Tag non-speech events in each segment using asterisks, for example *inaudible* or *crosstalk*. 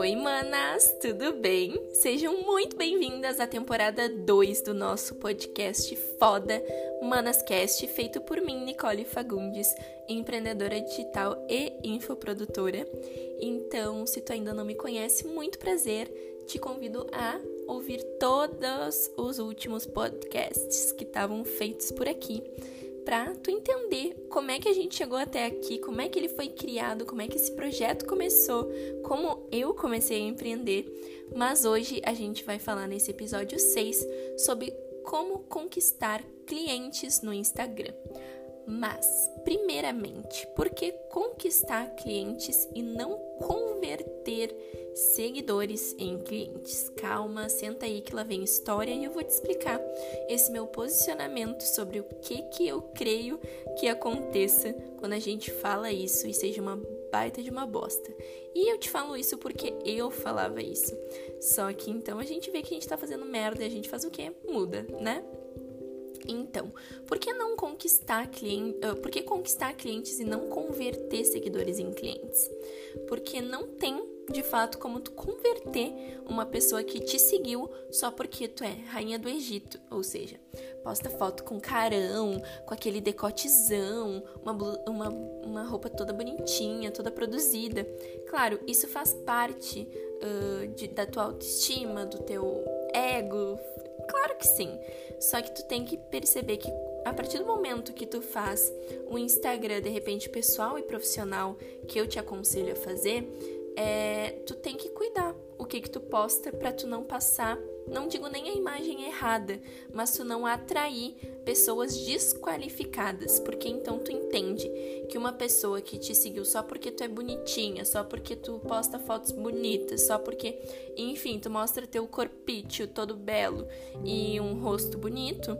Oi, manas, tudo bem? Sejam muito bem-vindas à temporada 2 do nosso podcast foda Manascast, feito por mim, Nicole Fagundes, empreendedora digital e infoprodutora. Então, se tu ainda não me conhece, muito prazer, te convido a ouvir todos os últimos podcasts que estavam feitos por aqui para tu entender como é que a gente chegou até aqui, como é que ele foi criado, como é que esse projeto começou, como eu comecei a empreender. Mas hoje a gente vai falar nesse episódio 6 sobre como conquistar clientes no Instagram. Mas, primeiramente, por que conquistar clientes e não converter seguidores em clientes? Calma, senta aí que lá vem história e eu vou te explicar esse meu posicionamento sobre o que que eu creio que aconteça quando a gente fala isso e seja uma baita de uma bosta. E eu te falo isso porque eu falava isso. Só que então a gente vê que a gente tá fazendo merda e a gente faz o quê? Muda, né? Então, por que não conquistar clientes, por que conquistar clientes e não converter seguidores em clientes? Porque não tem de fato como tu converter uma pessoa que te seguiu só porque tu é rainha do Egito, ou seja, posta foto com carão, com aquele decotezão, uma, uma, uma roupa toda bonitinha, toda produzida. Claro, isso faz parte uh, de, da tua autoestima, do teu ego, Claro que sim. Só que tu tem que perceber que a partir do momento que tu faz o Instagram de repente pessoal e profissional que eu te aconselho a fazer, é, tu tem que cuidar o que que tu posta para tu não passar, não digo nem a imagem errada, mas tu não atrair pessoas desqualificadas, porque então tu entende que uma pessoa que te seguiu só porque tu é bonitinha, só porque tu posta fotos bonitas, só porque, enfim, tu mostra teu corpício todo belo e um rosto bonito,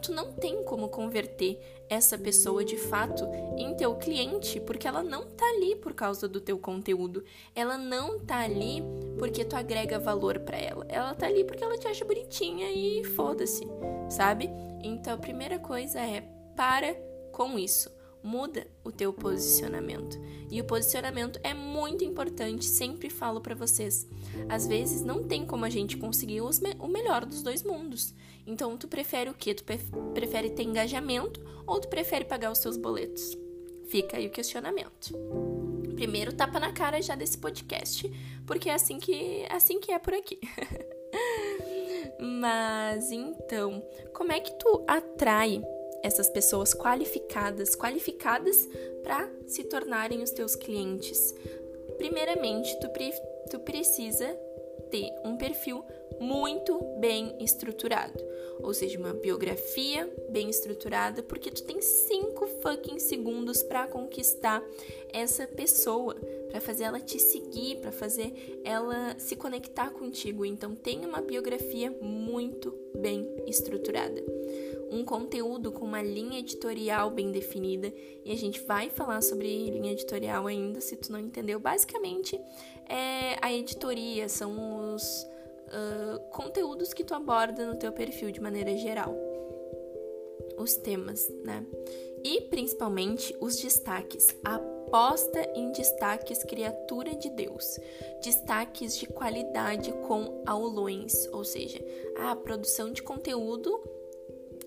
tu não tem como converter essa pessoa de fato em teu cliente, porque ela não tá ali por causa do teu conteúdo. Ela não tá ali porque tu agrega valor para ela. Ela tá ali porque ela te acha bonitinha e foda-se, sabe? Então a primeira coisa é para com isso muda o teu posicionamento. E o posicionamento é muito importante, sempre falo para vocês. Às vezes não tem como a gente conseguir me o melhor dos dois mundos. Então tu prefere o quê? Tu prefere ter engajamento ou tu prefere pagar os seus boletos? Fica aí o questionamento. Primeiro tapa na cara já desse podcast, porque é assim que, assim que é por aqui. *laughs* Mas então, como é que tu atrai essas pessoas qualificadas, qualificadas para se tornarem os teus clientes. Primeiramente, tu, pre tu precisa ter um perfil muito bem estruturado, ou seja, uma biografia bem estruturada, porque tu tem cinco fucking segundos para conquistar essa pessoa, para fazer ela te seguir, para fazer ela se conectar contigo. Então, tenha uma biografia muito bem estruturada um conteúdo com uma linha editorial bem definida e a gente vai falar sobre linha editorial ainda, se tu não entendeu. Basicamente, é a editoria, são os uh, conteúdos que tu aborda no teu perfil de maneira geral. Os temas, né? E principalmente os destaques. Aposta em destaques criatura de Deus. Destaques de qualidade com aulões, ou seja, a produção de conteúdo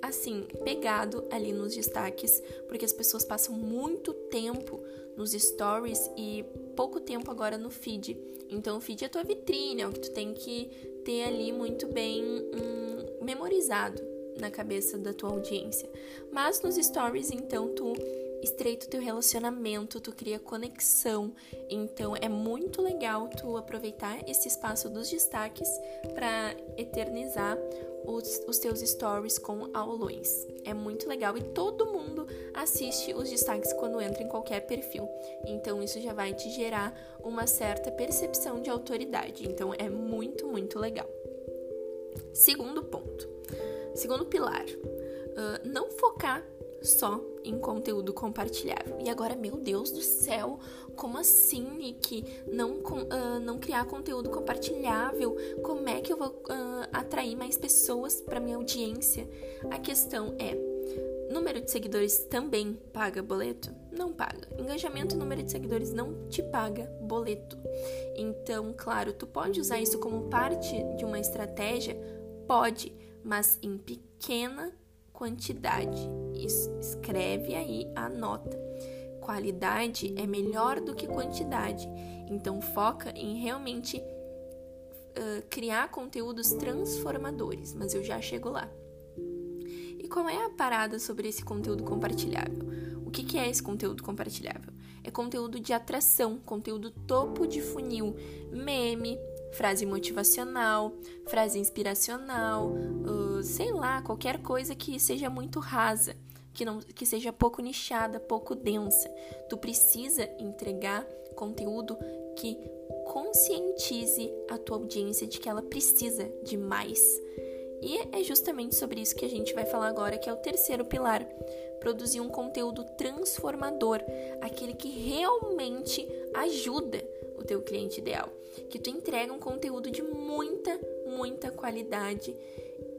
assim, pegado ali nos destaques, porque as pessoas passam muito tempo nos stories e pouco tempo agora no feed. Então, o feed é a tua vitrine, é o que tu tem que ter ali muito bem hum, memorizado na cabeça da tua audiência. Mas nos stories, então, tu estreita o teu relacionamento, tu cria conexão. Então é muito legal tu aproveitar esse espaço dos destaques para eternizar os, os teus stories com aulões. É muito legal e todo mundo assiste os destaques quando entra em qualquer perfil. Então isso já vai te gerar uma certa percepção de autoridade. Então é muito, muito legal. Segundo ponto. Segundo pilar. Uh, não focar só em conteúdo compartilhável. E agora, meu Deus do céu, como assim, Nick? Não, uh, não criar conteúdo compartilhável? Como é que eu vou uh, atrair mais pessoas para minha audiência? A questão é: número de seguidores também paga boleto? não paga. Engajamento e número de seguidores não te paga boleto. Então, claro, tu pode usar isso como parte de uma estratégia? Pode, mas em pequena quantidade. Escreve aí a nota. Qualidade é melhor do que quantidade. Então, foca em realmente uh, criar conteúdos transformadores. Mas eu já chego lá. E qual é a parada sobre esse conteúdo compartilhável? O que, que é esse conteúdo compartilhável? É conteúdo de atração, conteúdo topo de funil, meme, frase motivacional, frase inspiracional, uh, sei lá, qualquer coisa que seja muito rasa, que, não, que seja pouco nichada, pouco densa. Tu precisa entregar conteúdo que conscientize a tua audiência de que ela precisa de mais. E é justamente sobre isso que a gente vai falar agora, que é o terceiro pilar. Produzir um conteúdo transformador, aquele que realmente ajuda o teu cliente ideal, que tu entrega um conteúdo de muita, muita qualidade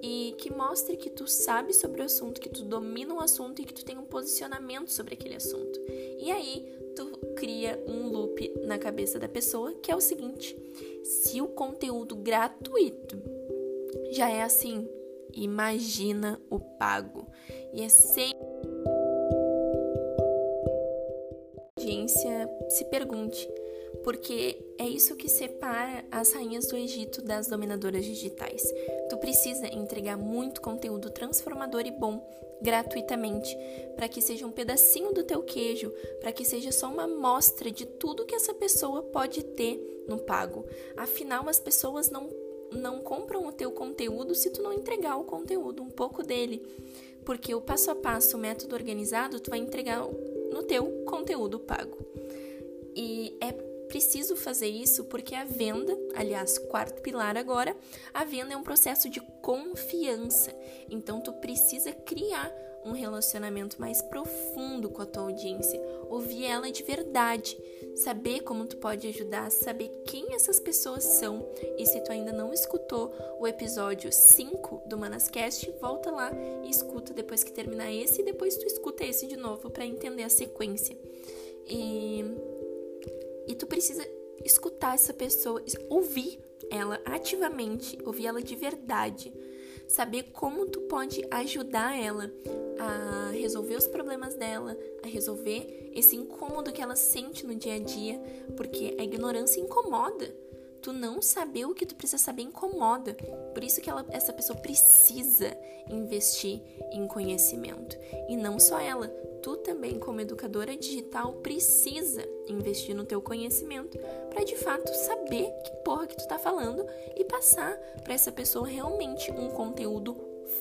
e que mostre que tu sabe sobre o assunto, que tu domina o assunto e que tu tem um posicionamento sobre aquele assunto. E aí tu cria um loop na cabeça da pessoa que é o seguinte: se o conteúdo gratuito já é assim, imagina o pago. E é sempre audiência se pergunte porque é isso que separa as rainhas do Egito das dominadoras digitais. Tu precisa entregar muito conteúdo transformador e bom gratuitamente, para que seja um pedacinho do teu queijo, para que seja só uma amostra de tudo que essa pessoa pode ter no pago. Afinal, as pessoas não não compram o teu conteúdo se tu não entregar o conteúdo, um pouco dele. Porque o passo a passo, o método organizado, tu vai entregar no teu conteúdo pago. E é preciso fazer isso porque a venda, aliás, quarto pilar agora, a venda é um processo de confiança. Então tu precisa criar um relacionamento mais profundo com a tua audiência, ouvir ela de verdade, saber como tu pode ajudar, saber quem essas pessoas são. E se tu ainda não escutou o episódio 5 do Manascast, volta lá e escuta depois que terminar esse e depois tu escuta esse de novo para entender a sequência. E e tu precisa escutar essa pessoa, ouvir ela ativamente, ouvir ela de verdade, saber como tu pode ajudar ela a resolver os problemas dela, a resolver esse incômodo que ela sente no dia a dia, porque a ignorância incomoda. Tu não saber o que tu precisa saber incomoda. Por isso que ela, essa pessoa precisa investir em conhecimento. E não só ela, tu também, como educadora digital, precisa investir no teu conhecimento para de fato saber que porra que tu tá falando e passar para essa pessoa realmente um conteúdo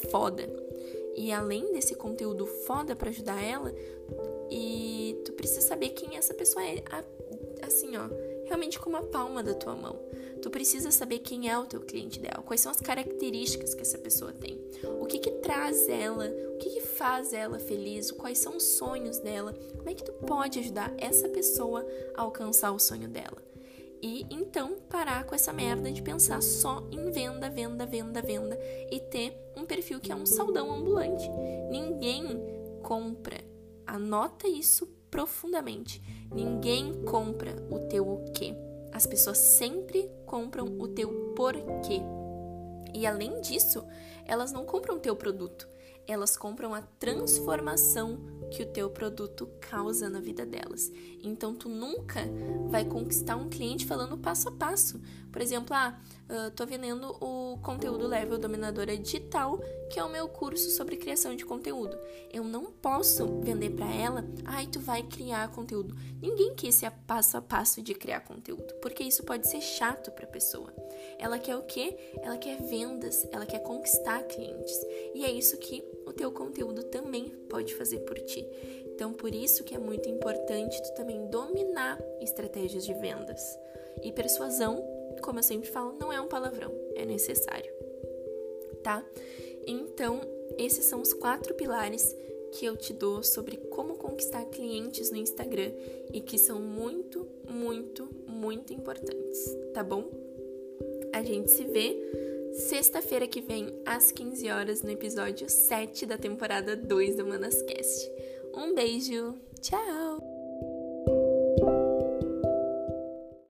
foda. E além desse conteúdo foda para ajudar ela, e tu precisa saber quem essa pessoa é, assim, ó, realmente com uma palma da tua mão. Tu precisa saber quem é o teu cliente ideal, quais são as características que essa pessoa tem, o que que traz ela, o que que faz ela feliz, quais são os sonhos dela, como é que tu pode ajudar essa pessoa a alcançar o sonho dela. E então parar com essa merda de pensar só em venda, venda, venda, venda e ter um perfil que é um saldão ambulante. Ninguém compra. Anota isso profundamente. Ninguém compra o teu. As pessoas sempre compram o teu porquê. E além disso, elas não compram o teu produto, elas compram a transformação que o teu produto causa na vida delas. Então tu nunca vai conquistar um cliente falando passo a passo. Por exemplo, ah, uh, tô vendendo o conteúdo level dominadora digital, que é o meu curso sobre criação de conteúdo. Eu não posso vender para ela, ai, ah, tu vai criar conteúdo. Ninguém quer esse passo a passo de criar conteúdo, porque isso pode ser chato para pessoa. Ela quer o quê? Ela quer vendas, ela quer conquistar clientes. E é isso que teu conteúdo também pode fazer por ti. Então, por isso que é muito importante tu também dominar estratégias de vendas. E persuasão, como eu sempre falo, não é um palavrão, é necessário. Tá? Então, esses são os quatro pilares que eu te dou sobre como conquistar clientes no Instagram e que são muito, muito, muito importantes, tá bom? A gente se vê sexta-feira que vem, às 15 horas, no episódio 7 da temporada 2 do Manascast. Um beijo, Tchau!